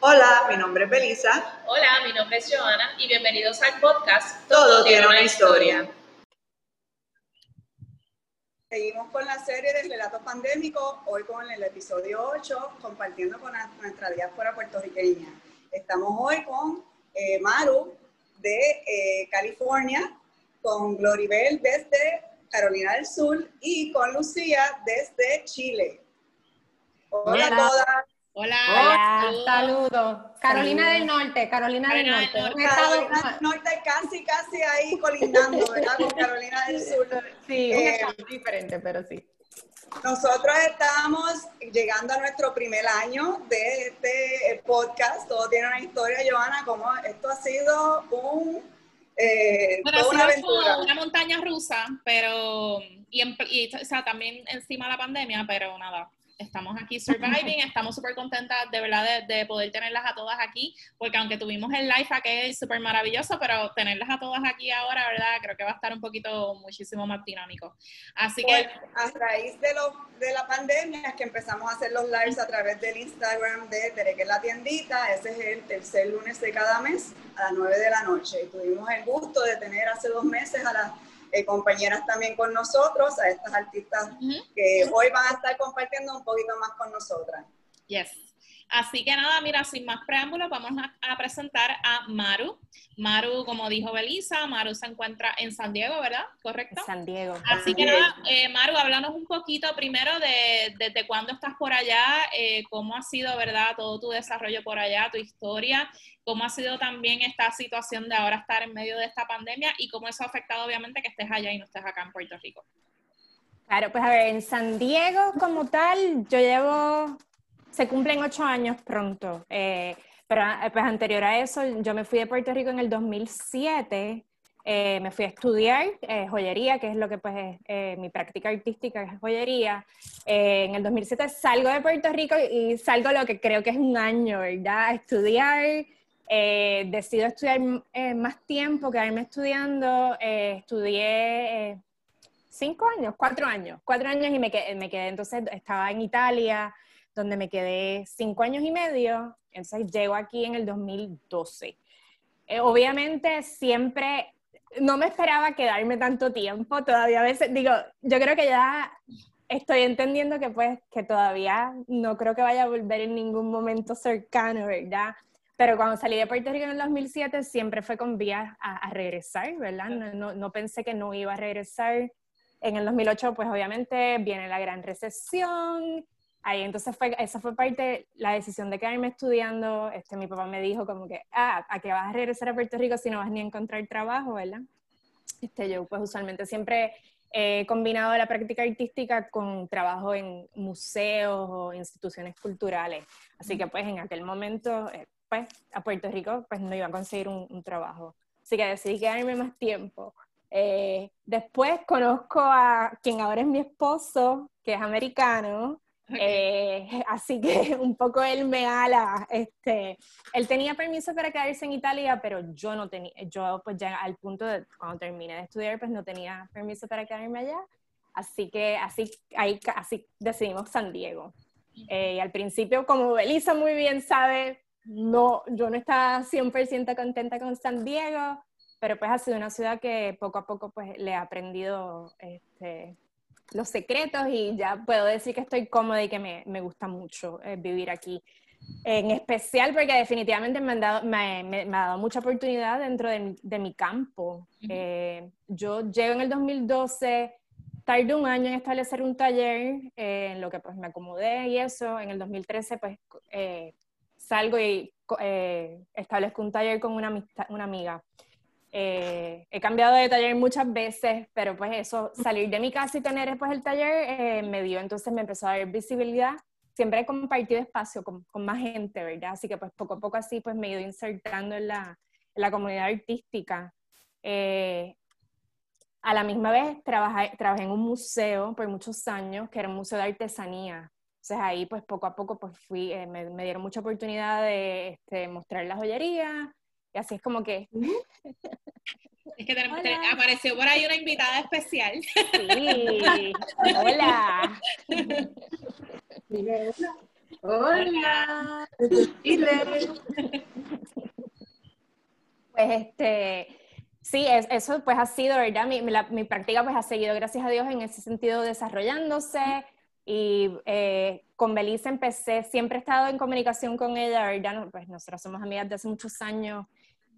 Hola, mi nombre es Belisa. Hola, mi nombre es Joana y bienvenidos al podcast Todo, tiene una historia. Seguimos con la serie del relato pandémico, hoy con el episodio 8, compartiendo con nuestra diáspora puertorriqueña. Estamos hoy con eh, Maru de eh, California, con Gloribel desde Carolina del Sur y con Lucía desde Chile. Hola, a todas. Hola, Hola saludos. Carolina del Norte, Carolina del Norte. Carolina del Norte casi, casi ahí colindando, ¿verdad? Con Carolina del Sur. Sí, eh, diferente, pero sí. Nosotros estamos llegando a nuestro primer año de este podcast. Todo tiene una historia, Joana, como esto ha sido un eh, bueno, una, aventura. una montaña rusa, pero y, y, o sea, también encima de la pandemia, pero nada, estamos aquí surviving, estamos súper contentas de verdad de, poder tenerlas a todas aquí, porque aunque tuvimos el live aquí súper maravilloso, pero tenerlas a todas aquí ahora, ¿verdad? Creo que va a estar un poquito muchísimo más dinámico. Así que... Pues, a raíz de, lo, de la pandemia es que empezamos a hacer los lives a través del Instagram de Tere, la tiendita, ese es el tercer lunes de cada mes a las 9 de la noche. Y tuvimos el gusto de tener hace dos meses a las eh, compañeras también con nosotros, a estas artistas que hoy van a estar compartiendo un poquito más con nosotras. Yes. Así que nada, mira, sin más preámbulos, vamos a, presentar a Maru. Maru, como dijo Belisa, Maru se encuentra en San Diego, ¿verdad? ¿Correcto? San Diego. Así que nada, eh, Maru, háblanos un poquito primero de desde cuándo estás por allá, eh, cómo ha sido, ¿verdad? Todo tu desarrollo por allá, tu historia, cómo ha sido también esta situación de ahora estar en medio de esta pandemia y cómo eso ha afectado, obviamente, que estés allá y no estés acá en Puerto Rico. Claro, pues a ver, en San Diego como tal, yo llevo se cumplen ocho años pronto. Eh, pero eh, pues anterior a eso, yo me fui de Puerto Rico en el 2007. Eh, me fui a estudiar joyería, que es lo que pues es mi práctica artística, es joyería. en el 2007 salgo de Puerto Rico y salgo lo que creo que es un año, ¿verdad? A estudiar. decido estudiar más tiempo, quedarme estudiando. estudié cinco años, cuatro años, cuatro años y me quedé, me quedé, entonces estaba en Italia, donde me quedé cinco años y medio, entonces llego aquí en el 2012. Eh, obviamente siempre, no me esperaba quedarme tanto tiempo, todavía a veces, digo, yo creo que ya estoy entendiendo que pues, que todavía no creo que vaya a volver en ningún momento cercano, ¿verdad? Pero cuando salí de Puerto Rico en el 2007 siempre fue con vías a, regresar, ¿verdad? No, no, no, pensé que no iba a regresar. En el 2008 pues obviamente viene la gran recesión, ahí entonces fue, esa fue parte, la decisión de quedarme estudiando, este, mi papá me dijo como que, ah, ¿a qué vas a regresar a Puerto Rico si no vas ni a encontrar trabajo, verdad? Este, yo pues usualmente siempre he combinado la práctica artística con trabajo en museos o instituciones culturales, así que pues en aquel momento, eh, pues a Puerto Rico pues no iba a conseguir un, trabajo, así que decidí quedarme más tiempo. Eh, después conozco a quien ahora es mi esposo, que es americano, eh, así que un poco él me ala, este, él tenía permiso para quedarse en Italia, pero yo no tenía, yo pues ya al punto de cuando terminé de estudiar, pues no tenía permiso para quedarme allá, así que así, ahí, así decidimos San Diego. Eh, y al principio, como Belisa muy bien sabe, no, yo no estaba 100% contenta con San Diego, pero pues ha sido una ciudad que poco a poco pues le he aprendido este, los secretos y ya puedo decir que estoy cómoda y que me, me gusta mucho eh, vivir aquí. En especial porque definitivamente me, han dado, me, me, ha dado mucha oportunidad dentro de, de mi campo. Eh, yo llego en el 2012, tardé un año en establecer un taller, eh, en lo que pues me acomodé y eso. En el 2013 pues salgo y establezco un taller con una, una amiga. Eh, he cambiado de taller muchas veces, pero pues eso, salir de mi casa y tener después el taller eh, me dio, entonces me empezó a dar visibilidad. Siempre he compartido espacio con, con, más gente, ¿verdad? Así que pues poco a poco así pues me he ido insertando en la, en la comunidad artística. Eh, a la misma vez trabajé, trabajé en un museo por muchos años, que era un museo de artesanía. Entonces ahí pues poco a poco pues fui, me, me, dieron mucha oportunidad de este, mostrar la joyería, y así es como que... Es que apareció por ahí una invitada especial. Sí. Hola. Hola. Pues este, sí, eso pues ha sido, ¿verdad? Mi, mi, práctica pues ha seguido, gracias a Dios, en ese sentido desarrollándose. Y eh, con Belice empecé, siempre he estado en comunicación con ella, ¿verdad? Pues nosotros somos amigas de hace muchos años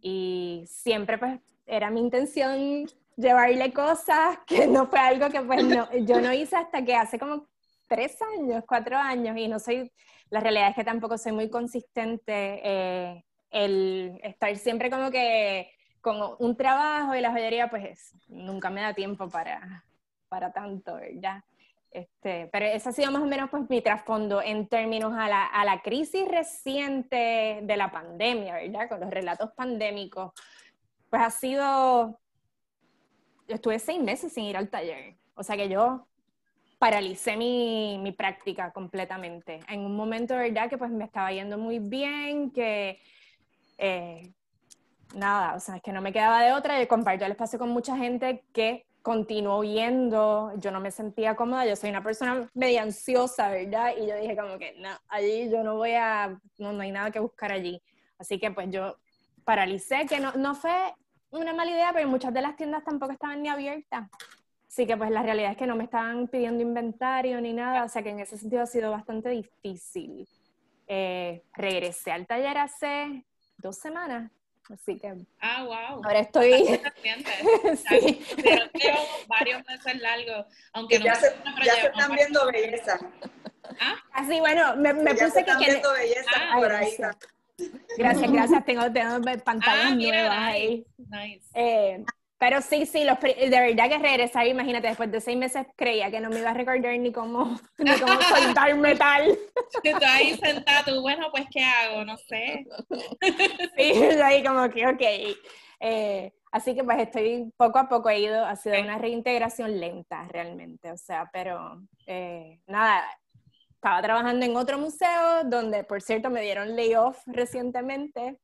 y siempre pues era mi intención llevarle cosas, que no fue algo que pues no, yo no hice hasta que hace como tres años, cuatro años, y no soy, la realidad es que tampoco soy muy consistente, eh, el estar siempre como que con un trabajo y la joyería, pues nunca me da tiempo para, para tanto, ¿verdad? Este, pero ese ha sido más o menos pues mi trasfondo en términos a la, a la crisis reciente de la pandemia, ¿verdad? Con los relatos pandémicos, pues ha sido yo estuve seis meses sin ir al taller. O sea que yo paralicé mi, mi, práctica completamente. En un momento, ¿verdad? Que pues me estaba yendo muy bien, que eh, nada, o sea, es que no me quedaba de otra. Yo comparto el espacio con mucha gente que continuó yendo, yo no me sentía cómoda, yo soy una persona medio ansiosa, ¿verdad? Y yo dije como que, no, allí yo no voy a, no, no hay nada que buscar allí. Así que pues yo paralicé, que no, no fue una mala idea, pero muchas de las tiendas tampoco estaban ni abiertas. Así que pues la realidad es que no me estaban pidiendo inventario ni nada, o sea que en ese sentido ha sido bastante difícil. Eh, regresé al taller hace dos semanas, así que... Ah, wow. Ahora estoy... sí. Pero tengo varios meses largos, aunque no ya, se, ya se están viendo belleza. ¿Ah? Así, bueno, me, me puse se que... Están viendo belleza ah, por ahí. Gracias, gracias. Tengo, tengo pantallas ah, nuevas ahí. Eh, pero sí, sí, los, de verdad que regresar, imagínate, después de seis meses creía que no me iba a recordar ni cómo, ni cómo soltar metal. Tú ahí sentado, tú, bueno, pues ¿qué hago? No sé. Sí, ahí como que, ok. Eh, así que pues estoy, poco a poco he ido, ha sido una reintegración lenta realmente, o sea, pero eh, nada, estaba trabajando en otro museo donde, por cierto, me dieron layoff recientemente.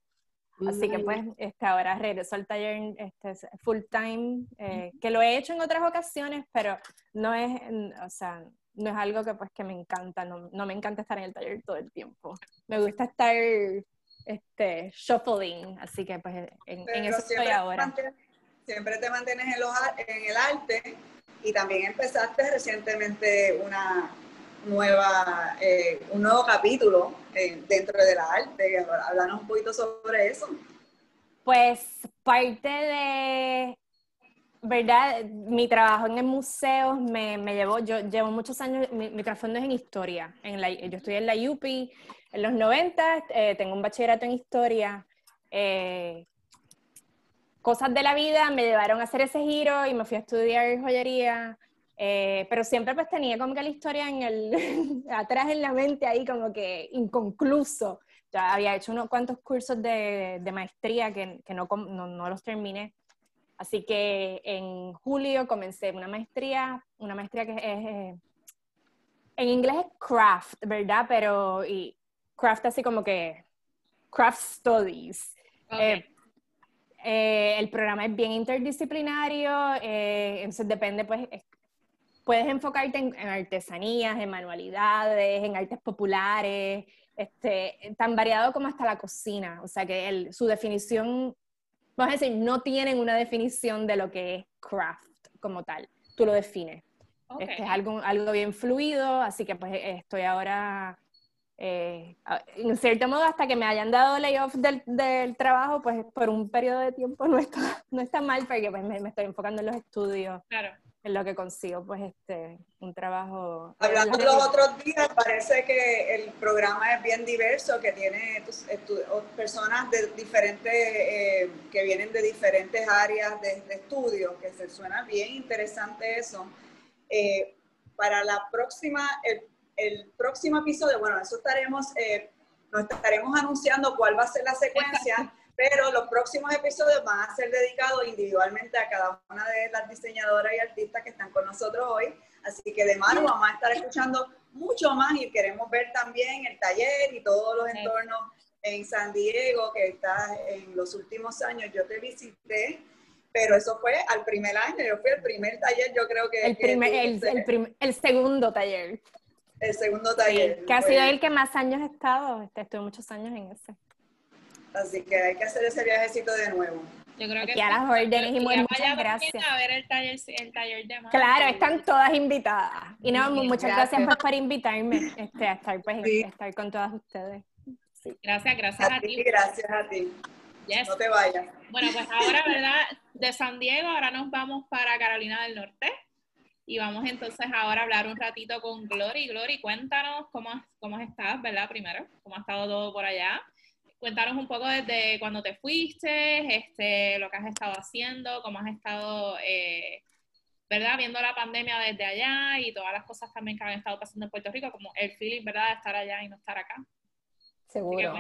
Así que pues este, ahora regreso al taller este, full time, eh, que lo he hecho en otras ocasiones, pero no es, o sea, no es algo que pues que me encanta, no, no me encanta estar en el taller todo el tiempo. Me gusta estar este, shuffling, así que pues en, eso estoy ahora. siempre te mantienes en, los, en el arte y también empezaste recientemente una, nueva, eh, un nuevo capítulo eh, dentro de la arte. Háblanos un poquito sobre eso. Pues parte de, ¿verdad? Mi trabajo en el museo me, me llevó, yo llevo muchos años, mi, mi trasfondo es en historia. En la, yo estudié en la UPI en los 90, eh, tengo un bachillerato en historia. cosas de la vida me llevaron a hacer ese giro y me fui a estudiar joyería. Eh, pero siempre pues tenía como que la historia en el, atrás en la mente ahí como que inconcluso. Ya había hecho unos cuantos cursos de, de maestría que, que no, no, no, los terminé. Así que en julio comencé una maestría, una maestría que es, eh, en inglés es craft, ¿verdad? Pero y craft así como que craft studies. Eh, el programa es bien interdisciplinario, entonces depende pues puedes enfocarte en, artesanías, en manualidades, en artes populares, este, tan variado como hasta la cocina. O sea que su definición, vamos a decir, no tienen una definición de lo que es craft como tal. Tú lo defines. Este, es algo, algo bien fluido, así que pues estoy ahora, eh, en cierto modo, hasta que me hayan dado layoff del, del, trabajo, pues por un periodo de tiempo no está, no está mal, porque pues me, me estoy enfocando en los estudios. Claro en lo que consigo, pues, este, un trabajo... Hablando los otros días, parece que el programa es bien diverso, que tiene pues, personas de diferentes, eh, que vienen de diferentes áreas de, estudio, que se suena bien interesante eso. Eh, para la próxima, el, el, próximo episodio, bueno, eso estaremos, eh, nos estaremos anunciando cuál va a ser la secuencia pero los próximos episodios van a ser dedicados individualmente a cada una de las diseñadoras y artistas que están con nosotros hoy. Así que de mano vamos a estar escuchando mucho más y queremos ver también el taller y todos los entornos en San Diego que está en los últimos años. Yo te visité, pero eso fue al primer año, yo fui el primer taller, yo creo que... El, primer, el, el, el segundo taller. el segundo taller. que ha sido el que más años he estado, este, estuve muchos años en ese. Así que hay que hacer ese viajecito de nuevo. Yo creo que Aquí a las órdenes y muchas gracias. A ver el taller, el taller de Claro, están todas invitadas. Y no, muchas gracias, pues, por invitarme este, a estar, pues, estar con todas ustedes. Gracias, gracias a, ti. Gracias a ti. No te vayas. Bueno, pues ahora, ¿verdad? De San Diego, ahora nos vamos para Carolina del Norte. Y vamos entonces ahora a hablar un ratito con Glory. Glory, cuéntanos cómo, cómo estás, ¿verdad? Primero, cómo ha estado todo por allá. Cuéntanos un poco desde cuando te fuiste, este, lo que has estado haciendo, cómo has estado, eh, ¿verdad? Viendo la pandemia desde allá y todas las cosas también que han estado pasando en Puerto Rico, como el feeling, ¿verdad? De estar allá y no estar acá. Seguro.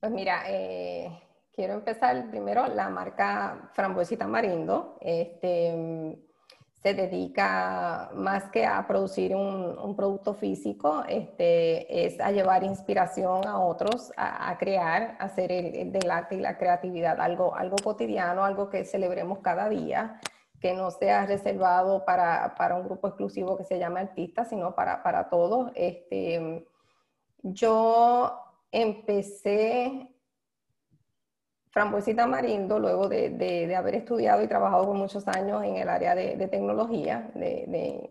Pues mira, eh, quiero empezar primero la marca Frambuesita Marindo. Este, se dedica más que a producir un, producto físico, este, es a llevar inspiración a otros, a, crear, a hacer el, del arte y la creatividad algo, algo cotidiano, algo que celebremos cada día, que no sea reservado para, para un grupo exclusivo que se llame artista, sino para, para todos. Este, yo empecé Frambuesita Marindo, luego de, haber estudiado y trabajado por muchos años en el área de, tecnología, de,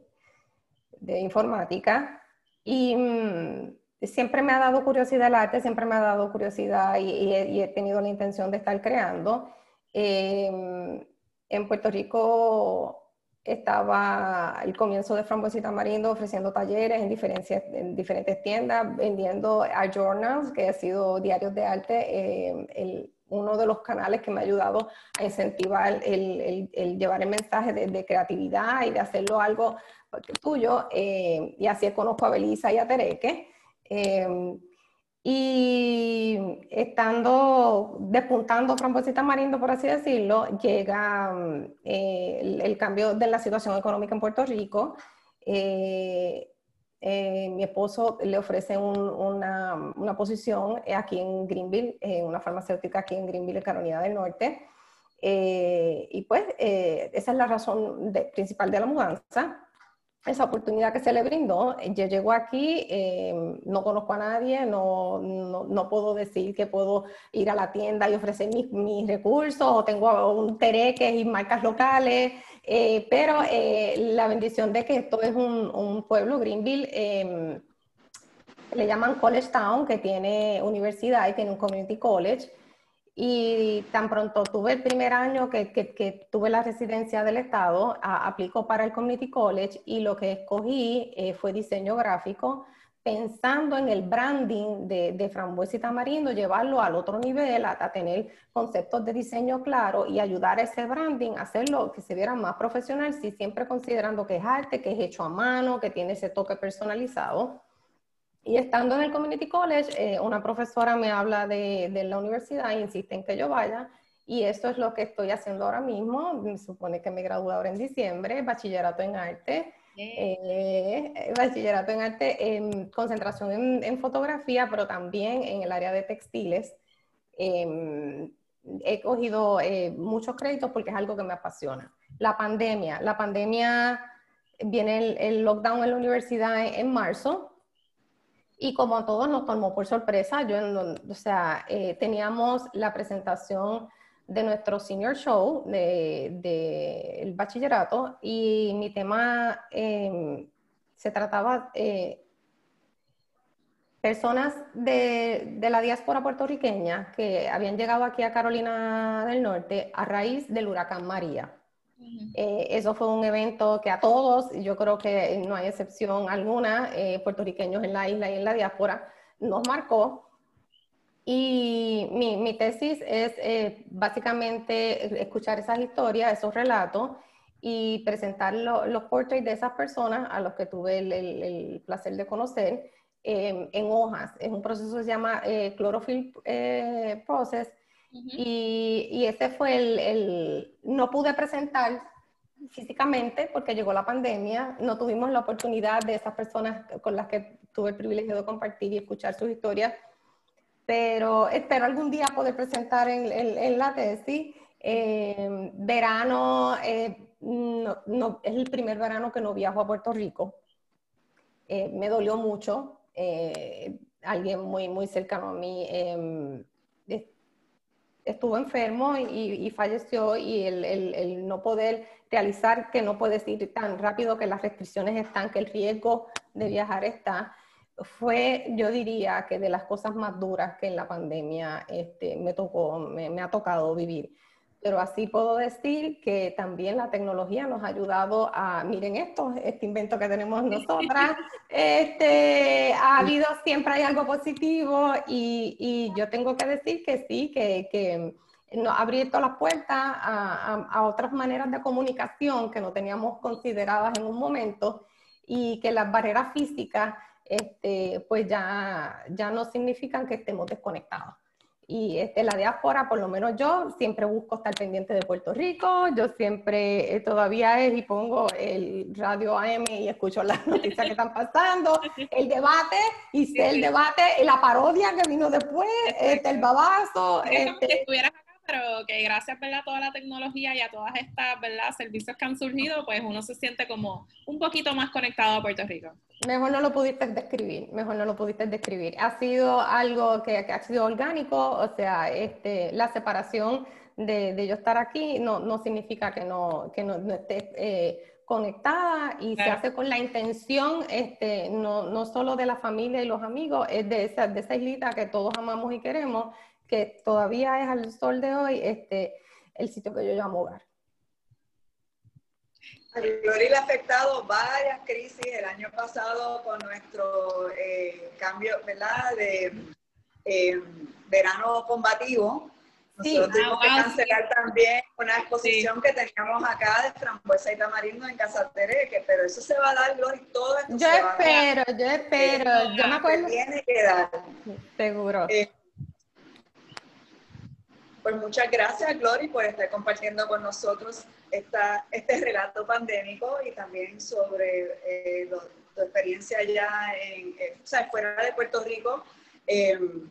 informática, y mm, siempre me ha dado curiosidad el arte, siempre me ha dado curiosidad y, he, tenido la intención de estar creando. Em, en Puerto Rico estaba el comienzo de Frambuesita Marindo ofreciendo talleres en diferentes, en diferentes tiendas, vendiendo art journals, que ha sido diarios de arte. Em, uno de los canales que me ha ayudado a incentivar el, llevar el mensaje de, creatividad y de hacerlo algo tuyo. Eh, y así conozco a Belisa y a Tereque. Em, y estando despuntando Frambuesita Marindo, por así decirlo, llega eh, el, cambio de la situación económica en Puerto Rico. Eh, eh, mi esposo le ofrece una, una, posición aquí en Greenville, en una farmacéutica aquí en Greenville, Carolina del Norte. Eh, y pues eh, esa es la razón principal de la mudanza esa oportunidad que se le brindó. Yo llego aquí, eh, no conozco a nadie, no, no, puedo decir que puedo ir a la tienda y ofrecer mis, mis recursos, o tengo un tereque y marcas locales, eh, pero eh, la bendición de que esto es un, un pueblo, Greenville, em, le llaman College Town, que tiene universidad y tiene un community college. Y tan pronto tuve el primer año que, que, tuve la residencia del Estado, aplicó para el Community College y lo que escogí eh, fue diseño gráfico, pensando en el branding de, de Frambuesa y Tamarindo, llevarlo al otro nivel, a, tener conceptos de diseño claro y ayudar a ese branding a hacerlo que se viera más profesional, si siempre considerando que es arte, que es hecho a mano, que tiene ese toque personalizado. Y estando en el Community College, eh, una profesora me habla de, la universidad e insiste en que yo vaya. Y esto es lo que estoy haciendo ahora mismo. Me supone que me gradúo ahora en diciembre, bachillerato en arte. Eh, bachillerato en arte, en concentración en, fotografía, pero también en el área de textiles. Em, he cogido eh, muchos créditos porque es algo que me apasiona. La pandemia, la pandemia, viene el, el lockdown en la universidad en marzo, y como a todos nos tomó por sorpresa, yo, o sea, eh, teníamos la presentación de nuestro senior show del de, el bachillerato y mi tema em, se trataba eh, personas de, de, la diáspora puertorriqueña que habían llegado aquí a Carolina del Norte a raíz del huracán María. Eh, eso fue un evento que a todos, yo creo que no hay excepción alguna, eh, puertorriqueños en la isla y en la diáspora, nos marcó. Y mi, mi tesis es eh, básicamente escuchar esas historias, esos relatos y presentar los portraits de esas personas a los que tuve el, el, placer de conocer en hojas. Es un proceso que se llama chlorophyll process. Y, ese fue el, no pude presentar físicamente porque llegó la pandemia, no tuvimos la oportunidad de esas personas con las que tuve el privilegio de compartir y escuchar sus historias, pero espero algún día poder presentar en, la tesis. Eh, verano, eh, no, es el primer verano que no viajo a Puerto Rico. eh, me dolió mucho. Eh, alguien muy, muy cercano a mí em, estuvo enfermo y, falleció y el, no poder realizar que no puedes ir tan rápido, que las restricciones están, que el riesgo de viajar está, fue, yo diría, que de las cosas más duras que en la pandemia este, me tocó, me, ha tocado vivir. Pero así puedo decir que también la tecnología nos ha ayudado a, miren esto, este invento que tenemos nosotras, este, ha habido, siempre hay algo positivo y, y yo tengo que decir que sí, que, que nos ha abierto las puertas a, a, otras maneras de comunicación que no teníamos consideradas en un momento y que las barreras físicas este, pues ya, ya no significan que estemos desconectados. Y este, la diáspora, por lo menos yo, siempre busco estar pendiente de Puerto Rico, yo siempre eh, todavía es y pongo el radio AM y escucho las noticias que están pasando, el debate, y sé el debate, la parodia que vino después, este, el babazo. Este, pero que gracias ¿verdad? a toda la tecnología y a todas estas ¿verdad? servicios que han surgido, pues uno se siente como un poquito más conectado a Puerto Rico. Mejor no lo pudiste describir, mejor no lo pudiste describir. Ha sido algo que, ha sido orgánico, o sea, este, la separación de, de yo estar aquí no, no significa que no, que no, esté eh, conectada y se hace con la intención este, no, no solo de la familia y los amigos, es de esa, de esa islita que todos amamos y queremos que todavía es al sol de hoy este, el sitio que yo llamo hogar. Le ha afectado varias crisis el año pasado con nuestro eh, cambio, ¿verdad? De eh, verano combativo. Nosotros tuvimos que ah, cancelar también una exposición que teníamos acá de frambuesa y tamarindo en Casa Tereque, pero eso se va a dar, Gloria, todo esto Yo espero, yo espero, yo me acuerdo. Tiene que dar. Seguro. Pues muchas gracias, Glory, por estar compartiendo con nosotros esta, este relato pandémico y también sobre eh, tu experiencia allá en, eh, fuera de Puerto Rico. Em,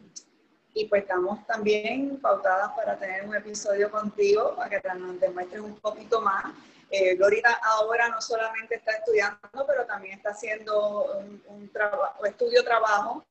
y pues estamos también pautadas para tener un episodio contigo para que nos demuestres un poquito más. Eh, Gloria ahora no solamente está estudiando, pero también está haciendo un, un trabajo, estudio-trabajo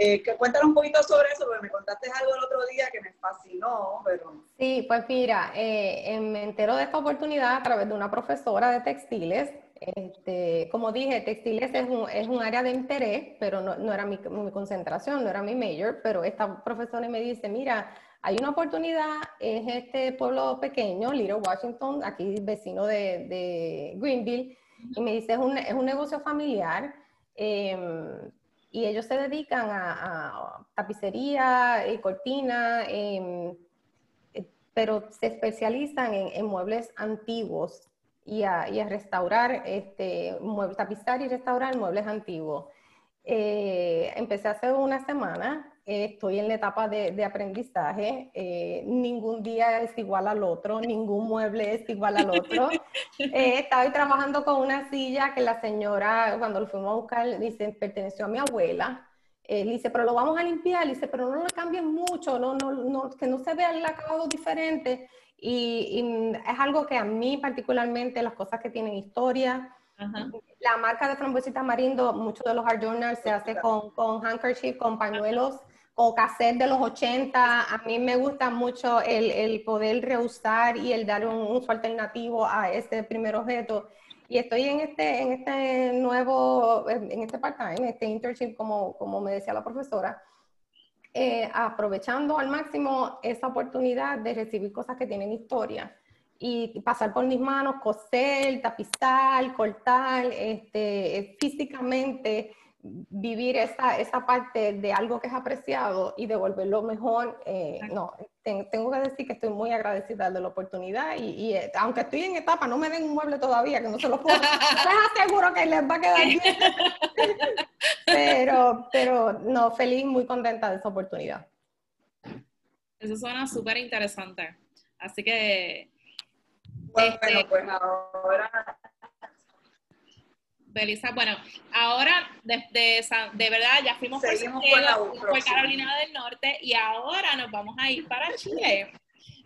eh, que cuéntanos un poquito sobre eso, porque me contaste algo el otro día que me fascinó, pero... Sí, pues mira, eh, me entero de esta oportunidad a través de una profesora de textiles. Este, como dije, textiles es un, es un área de interés, pero no, no era mi, mi, concentración, no era mi major, pero esta profesora me dice, mira, hay una oportunidad, es este pueblo pequeño, Little Washington, aquí vecino de, de Greenville, y me dice, es un, es un negocio familiar, eh, y ellos se dedican a, tapicería y cortina, em, eh, pero se especializan en, muebles antiguos y a, restaurar, este, tapizar y restaurar muebles antiguos. Eh, empecé hace una semana estoy en la etapa de, aprendizaje. Eh, ningún día es igual al otro, ningún mueble es igual al otro. Eh, estaba trabajando con una silla que la señora, cuando lo fuimos a buscar, dice, perteneció a mi abuela. Eh, dice, pero lo vamos a limpiar. dice, pero no lo cambien mucho, no, no, no, que no se vea el acabado diferente. Y, es algo que a mí particularmente, las cosas que tienen historia, La marca de frambuesita marindo, muchos de los art journals se hace con, con handkerchief, con pañuelos o cassette de los 80. A mí me gusta mucho el, el poder reusar y el dar un uso alternativo a este primer objeto. Y estoy en este, en este nuevo, en este part-time, este internship, como, como me decía la profesora, eh, aprovechando al máximo esa oportunidad de recibir cosas que tienen historia y pasar por mis manos, coser, tapizar, cortar, este, físicamente vivir esa, esa parte de algo que es apreciado y devolverlo mejor, eh, no, tengo que decir que estoy muy agradecida de la oportunidad y, eh, aunque estoy en etapa, no me den un mueble todavía, que no se lo puedo, les aseguro que les va a quedar bien. pero, pero no, feliz, muy contenta de esa oportunidad. Eso suena súper interesante. Así que... Bueno, este, pues ahora Belisa, bueno, ahora de, de, verdad ya fuimos por, por, Carolina del Norte y ahora nos vamos a ir para Chile,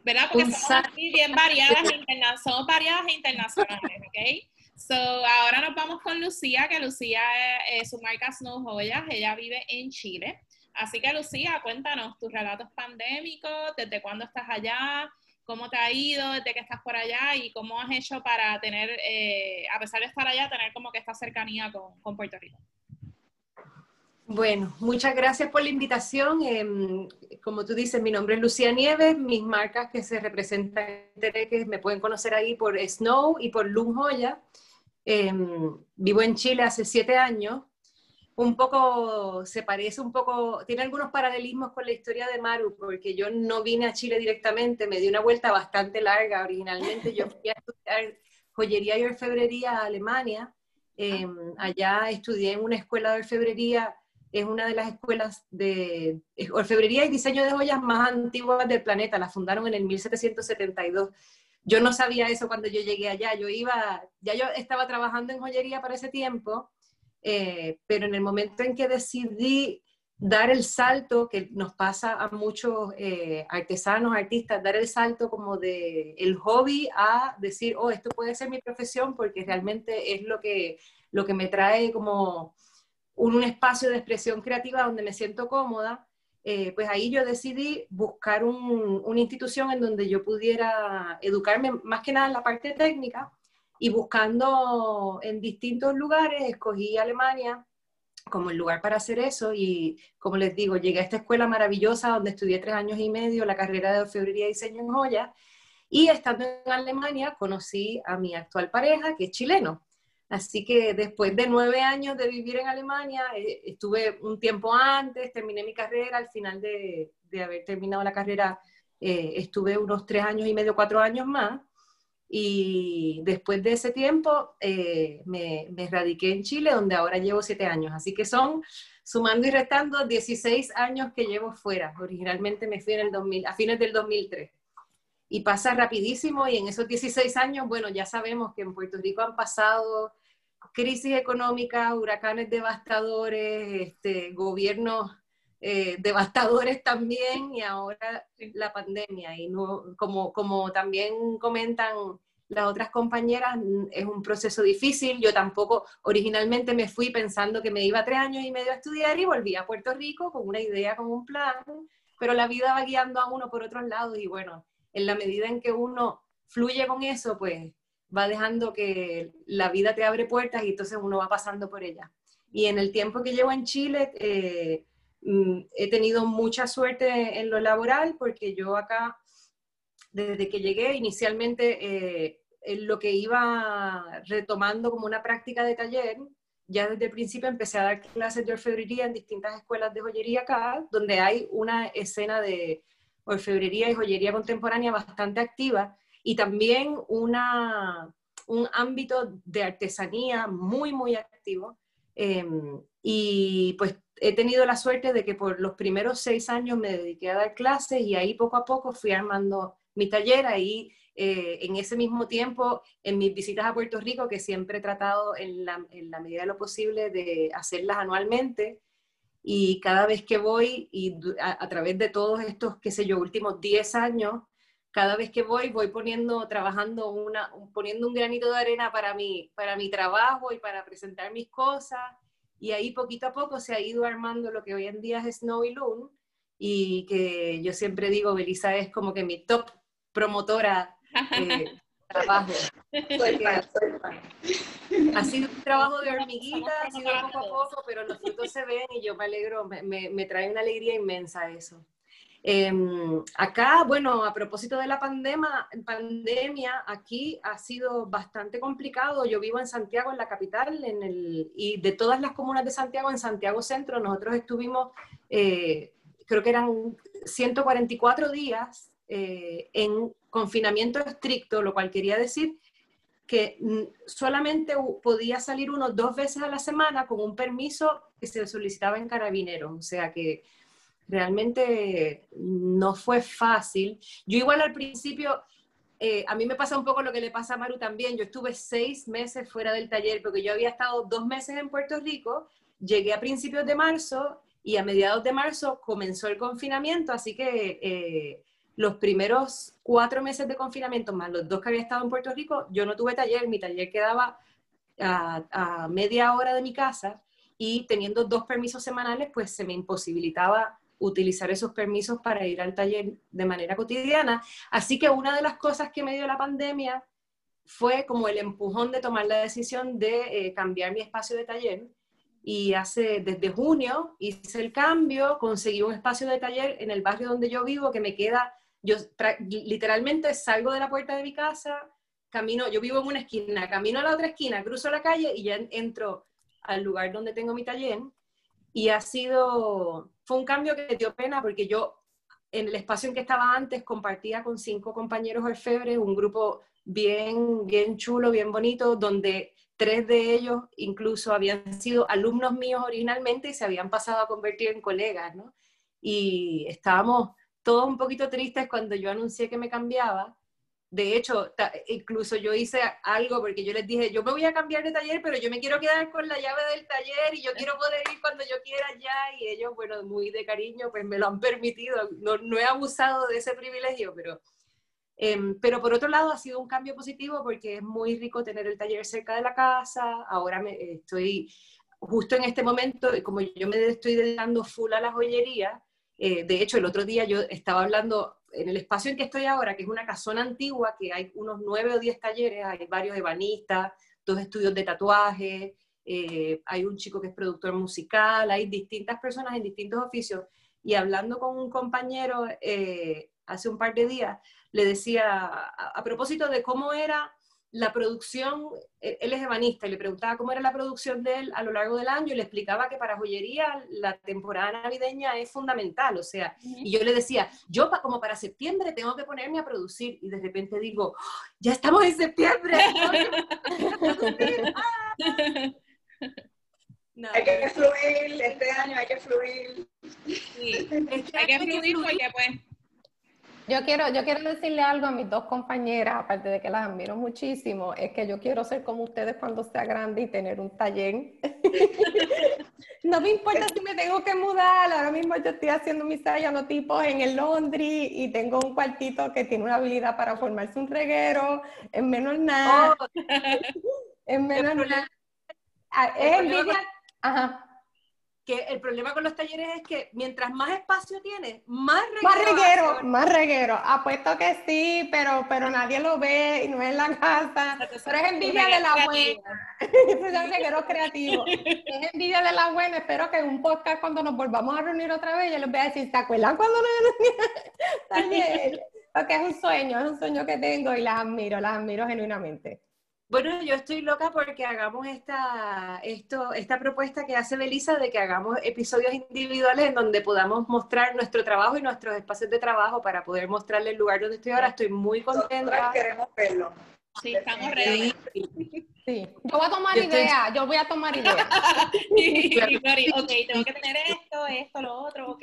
¿verdad? Porque somos bien variadas, somos variadas e internacionales, ¿ok? So, ahora nos vamos con Lucía, que Lucía es, su marca Snow Joyas, ella vive en Chile. Así que Lucía, cuéntanos tus relatos pandémicos, desde cuándo estás allá, cómo te ha ido desde que estás por allá y cómo has hecho para tener, eh, a pesar de estar allá, tener como que esta cercanía con, Puerto Rico. Bueno, muchas gracias por la invitación. Em, como tú dices, mi nombre es Lucía Nieves, mis marcas que se representan que me pueden conocer ahí por Snow y por Lun Joya. Em, vivo en Chile hace siete años. Un poco, se parece un poco, tiene algunos paralelismos con la historia de Maru, porque yo no vine a Chile directamente, me di una vuelta bastante larga. Originalmente yo fui a estudiar joyería y orfebrería a Alemania. Em, allá estudié en una escuela de orfebrería es una de las escuelas de orfebrería y diseño de joyas más antiguas del planeta. La fundaron en el 1772. Yo no sabía eso cuando yo llegué allá. Yo iba, ya yo estaba trabajando en joyería para ese tiempo, eh, pero en el momento en que decidí dar el salto que nos pasa a muchos eh, artesanos, artistas, dar el salto como de el hobby a decir, oh, esto puede ser mi profesión porque realmente es lo que, lo que me trae como un, espacio de expresión creativa donde me siento cómoda, eh, pues ahí yo decidí buscar una institución en donde yo pudiera educarme más que nada en la parte técnica y buscando en distintos lugares, escogí Alemania como el lugar para hacer eso y como les digo, llegué a esta escuela maravillosa donde estudié tres años y medio la carrera de orfebrería y diseño en joyas y estando en Alemania conocí a mi actual pareja que es chileno. Así que después de nueve años de vivir en Alemania, eh, estuve un tiempo antes, terminé mi carrera, al final de, haber terminado la carrera eh, estuve unos tres años y medio, cuatro años más. Y después de ese tiempo eh, me, me en Chile, donde ahora llevo siete años. Así que son, sumando y restando, 16 años que llevo fuera. Originalmente me fui en el 2000, a fines del 2003 y pasa rapidísimo y en esos 16 años, bueno, ya sabemos que en Puerto Rico han pasado crisis económica, huracanes devastadores, este, gobiernos eh, devastadores también y ahora la pandemia. Y no, como, como también comentan las otras compañeras, es un proceso difícil. Yo tampoco originalmente me fui pensando que me iba tres años y medio a estudiar y volví a Puerto Rico con una idea, con un plan, pero la vida va guiando a uno por otros lados y bueno, en la medida en que uno fluye con eso, pues va dejando que la vida te abre puertas y entonces uno va pasando por ellas. Y en el tiempo que llevo en Chile, eh, he tenido mucha suerte en lo laboral porque yo acá, desde que llegué, inicialmente eh, en lo que iba retomando como una práctica de taller, ya desde el principio empecé a dar clases de orfebrería en distintas escuelas de joyería acá, donde hay una escena de orfebrería y joyería contemporánea bastante activa y también una, un ámbito de artesanía muy, muy activo. Em, y pues he tenido la suerte de que por los primeros seis años me dediqué a dar clases y ahí poco a poco fui armando mi taller. Ahí eh, en ese mismo tiempo, en mis visitas a Puerto Rico, que siempre he tratado en la, medida de lo posible de hacerlas anualmente, y cada vez que voy y a, a, través de todos estos, qué sé yo, últimos 10 años, cada vez que voy, voy poniendo, trabajando, una, poniendo un granito de arena para mi, para mi trabajo y para presentar mis cosas. Y ahí poquito a poco se ha ido armando lo que hoy en día es Snow y Loon. Y que yo siempre digo, Belisa es como que mi top promotora de trabajo. ha sido un trabajo de hormiguita, ha sido poco a poco, pero los frutos se ven y yo me alegro, me, me trae una alegría inmensa eso. Em, acá, bueno, a propósito de la pandemia, pandemia, aquí ha sido bastante complicado. Yo vivo en Santiago, en la capital, y de todas las comunas de Santiago, en Santiago Centro, nosotros estuvimos, eh, creo que eran 144 días eh, en confinamiento estricto, lo cual quería decir que solamente podía salir uno dos veces a la semana con un permiso que se solicitaba en carabineros. O sea que realmente no fue fácil. Yo igual al principio, eh, a mí me pasa un poco lo que le pasa a Maru también. Yo estuve seis meses fuera del taller porque yo había estado dos meses en Puerto Rico, llegué a principios de marzo y a mediados de marzo comenzó el confinamiento, así que eh, los primeros cuatro meses de confinamiento, más los dos que había estado en Puerto Rico, yo no tuve taller, mi taller quedaba a, media hora de mi casa y teniendo dos permisos semanales, pues se me imposibilitaba utilizar esos permisos para ir al taller de manera cotidiana. Así que una de las cosas que me dio la pandemia fue como el empujón de tomar la decisión de eh, cambiar mi espacio de taller. Y hace, desde junio, hice el cambio, conseguí un espacio de taller en el barrio donde yo vivo que me queda, yo literalmente salgo de la puerta de mi casa, camino, yo vivo en una esquina, camino a la otra esquina, cruzo la calle y ya entro al lugar donde tengo mi taller. Y ha sido, fue un cambio que dio pena porque yo en el espacio en que estaba antes compartía con cinco compañeros orfebres, un grupo bien, bien chulo, bien bonito, donde tres de ellos incluso habían sido alumnos míos originalmente y se habían pasado a convertir en colegas, ¿no? Y estábamos todos un poquito tristes cuando yo anuncié que me cambiaba de hecho, incluso yo hice algo porque yo les dije, yo me voy a cambiar de taller, pero yo me quiero quedar con la llave del taller y yo quiero poder ir cuando yo quiera ya. Y ellos, bueno, muy de cariño, pues me lo han permitido. No, he abusado de ese privilegio, pero, em, pero por otro lado ha sido un cambio positivo porque es muy rico tener el taller cerca de la casa. Ahora me, estoy justo en este momento, como yo me estoy dedicando full a la joyería, eh, de hecho, el otro día yo estaba hablando en el espacio en que estoy ahora, que es una casona antigua, que hay unos nueve o diez talleres, hay varios ebanistas, dos estudios de tatuaje, eh, hay un chico que es productor musical, hay distintas personas en distintos oficios. Y hablando con un compañero eh, hace un par de días, le decía, a propósito de cómo era la producción, él es ebanista, y le preguntaba cómo era la producción de él a lo largo del año y le explicaba que para joyería la temporada navideña es fundamental, o sea, y yo le decía, yo como para septiembre tengo que ponerme a producir y de repente digo, ¡Oh, ya estamos en septiembre. hay que fluir, este año hay que fluir. Sí, hay que fluir porque pues yo quiero, yo quiero decirle algo a mis dos compañeras, aparte de que las admiro muchísimo, es que yo quiero ser como ustedes cuando sea grande y tener un taller. no me importa si me tengo que mudar, ahora mismo yo estoy haciendo mis tipos en el laundry y tengo un cuartito que tiene una habilidad para formarse un reguero, en menos nada. Oh. en menos nada. Ah, es envidia. Ajá que el problema con los talleres es que mientras más espacio tienes, más reguero. Más reguero, más reguero. Apuesto que sí, pero, pero nadie lo ve y no es en la casa. Pero es envidia de la buena. es reguero creativo. Es envidia de la buena. Espero que en un podcast cuando nos volvamos a reunir otra vez, yo les voy a decir, ¿se acuerdan cuando nos? Porque es un sueño, es un sueño que tengo y las admiro, las admiro genuinamente. Bueno, yo estoy loca porque hagamos esta, esto, esta propuesta que hace Belisa de que hagamos episodios individuales en donde podamos mostrar nuestro trabajo y nuestros espacios de trabajo para poder mostrarle el lugar donde estoy ahora. Estoy muy contenta. queremos verlo. Sí, estamos ready. Sí. Yo voy a tomar idea, yo voy a tomar idea. ok, tengo que tener esto, esto, lo otro, ok.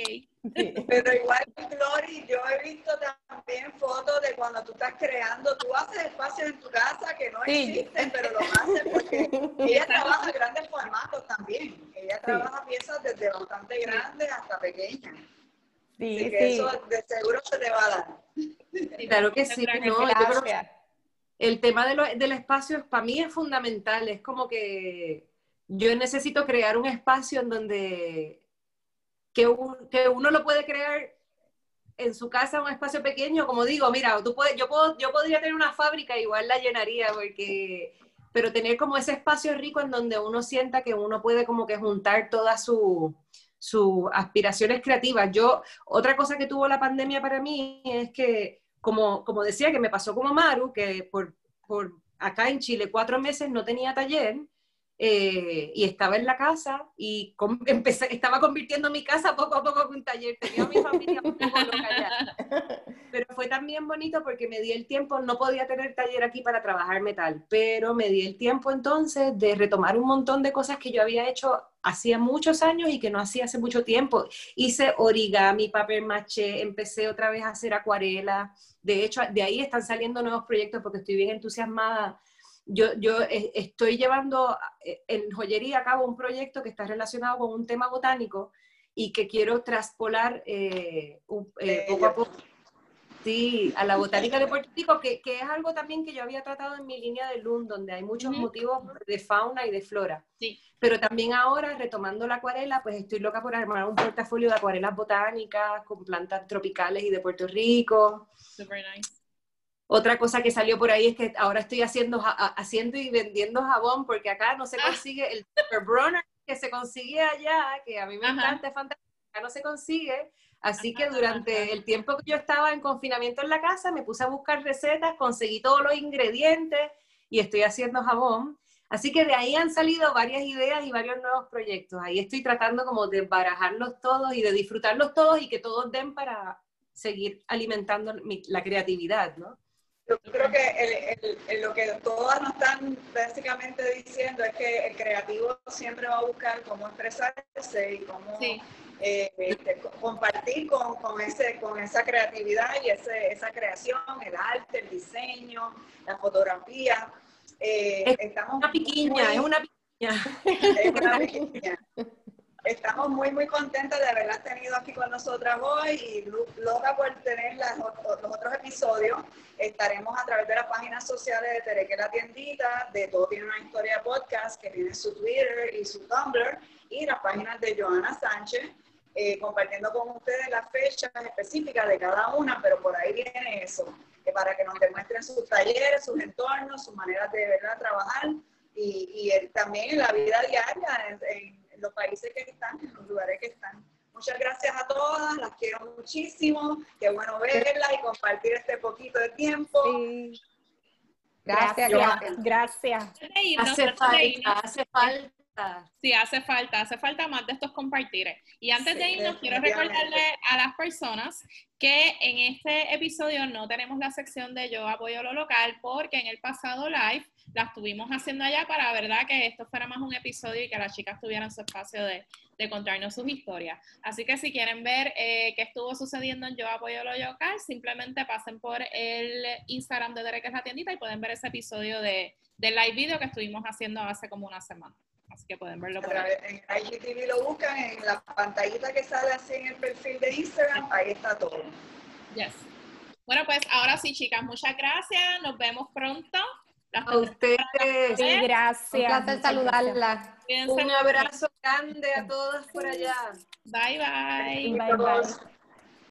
Pero igual, Glory, yo he visto también fotos de cuando tú estás creando, tú haces espacios en tu casa que no existen, pero lo haces porque ella trabaja grandes formatos también. Ella trabaja piezas desde bastante grandes hasta pequeñas. Sí, Así que eso de seguro se te va a dar. Claro que sí, no, el tema de del espacio para mí es fundamental. Es como que yo necesito crear un espacio en donde que, uno lo puede crear en su casa, un espacio pequeño, como digo, mira, tú puedes, yo, puedo, yo podría tener una fábrica, igual la llenaría, porque, pero tener como ese espacio rico en donde uno sienta que uno puede como que juntar todas sus aspiraciones creativas. Yo, otra cosa que tuvo la pandemia para mí es que como, como decía, que me pasó como Maru, que por, por acá en Chile cuatro meses no tenía taller eh, y estaba en la casa y empecé, estaba convirtiendo mi casa poco a poco en un taller. Tenía a mi familia un poco loca ya. Pero fue también bonito porque me di el tiempo, no podía tener taller aquí para trabajar metal, pero me di el tiempo entonces de retomar un montón de cosas que yo había hecho hacía muchos años y que no hacía hace mucho tiempo. Hice origami, papel maché, empecé otra vez a hacer acuarela. De hecho, de ahí están saliendo nuevos proyectos porque estoy bien entusiasmada yo, yo estoy llevando eh, en joyería a cabo un proyecto que está relacionado con un tema botánico y que quiero traspolar eh, eh, poco a poco. Sí, a la botánica de Puerto Rico, que, que, es algo también que yo había tratado en mi línea de Lund, donde hay muchos motivos de fauna y de flora. Sí. Pero también ahora, retomando la acuarela, pues estoy loca por armar un portafolio de acuarelas botánicas con plantas tropicales y de Puerto Rico. Super nice. Otra cosa que salió por ahí es que ahora estoy haciendo, haciendo y vendiendo jabón, porque acá no se ah. consigue el Super Brunner que se consigue allá, que a mí me encanta, es fantástico, acá no se consigue. Así que durante el tiempo que yo estaba en confinamiento en la casa, me puse a buscar recetas, conseguí todos los ingredientes y estoy haciendo jabón. Así que de ahí han salido varias ideas y varios nuevos proyectos. Ahí estoy tratando como de barajarlos todos y de disfrutarlos todos y que todos den para seguir alimentando la creatividad, ¿no? Yo creo que lo que todas nos están básicamente diciendo es que el creativo siempre va a buscar cómo expresarse y cómo eh, este, compartir con, con, ese, con esa creatividad y ese, esa creación, el arte, el diseño, la fotografía. Eh, es estamos una piquiña, es una piquiña. Es una piquiña. Estamos muy, muy contentas de haberlas tenido aquí con nosotras hoy y loca por tener las, los otros episodios. Estaremos a través de las páginas sociales de Tereque la Tiendita, de Todo Tiene una Historia Podcast, que tiene su Twitter y su Tumblr, y las páginas de Joana Sánchez. Eh, compartiendo con ustedes las fechas específicas de cada una, pero por ahí viene eso, que para que nos demuestren sus talleres, sus entornos, sus maneras de verdad trabajar y, y también en la vida diaria, en, los países que están, en los lugares que están. Muchas gracias a todas, las quiero muchísimo, qué bueno verlas y compartir este poquito de tiempo. Gracias, gracias. gracias. Hace falta, hace falta Sí, hace falta, hace falta más de estos compartires. Y antes de irnos, quiero recordarle a las personas que en este episodio no tenemos la sección de Yo apoyo lo local porque en el pasado live la estuvimos haciendo allá para, verdad, que esto fuera más un episodio y que las chicas tuvieran su espacio de, de contarnos sus historias. Así que si quieren ver eh, qué estuvo sucediendo en Yo apoyo lo local, simplemente pasen por el Instagram de Derek es la tiendita y pueden ver ese episodio de, de live video que estuvimos haciendo hace como una semana. Así que pueden verlo por ahí. En IGTV lo buscan, en la pantallita que sale así en el perfil de Instagram, ahí está todo. Yes. Bueno, pues ahora sí, chicas, muchas gracias. Nos vemos pronto. a ustedes. Sí, gracias. Un placer saludarla. Un abrazo grande a todas por allá. Bye, bye. Bye, bye.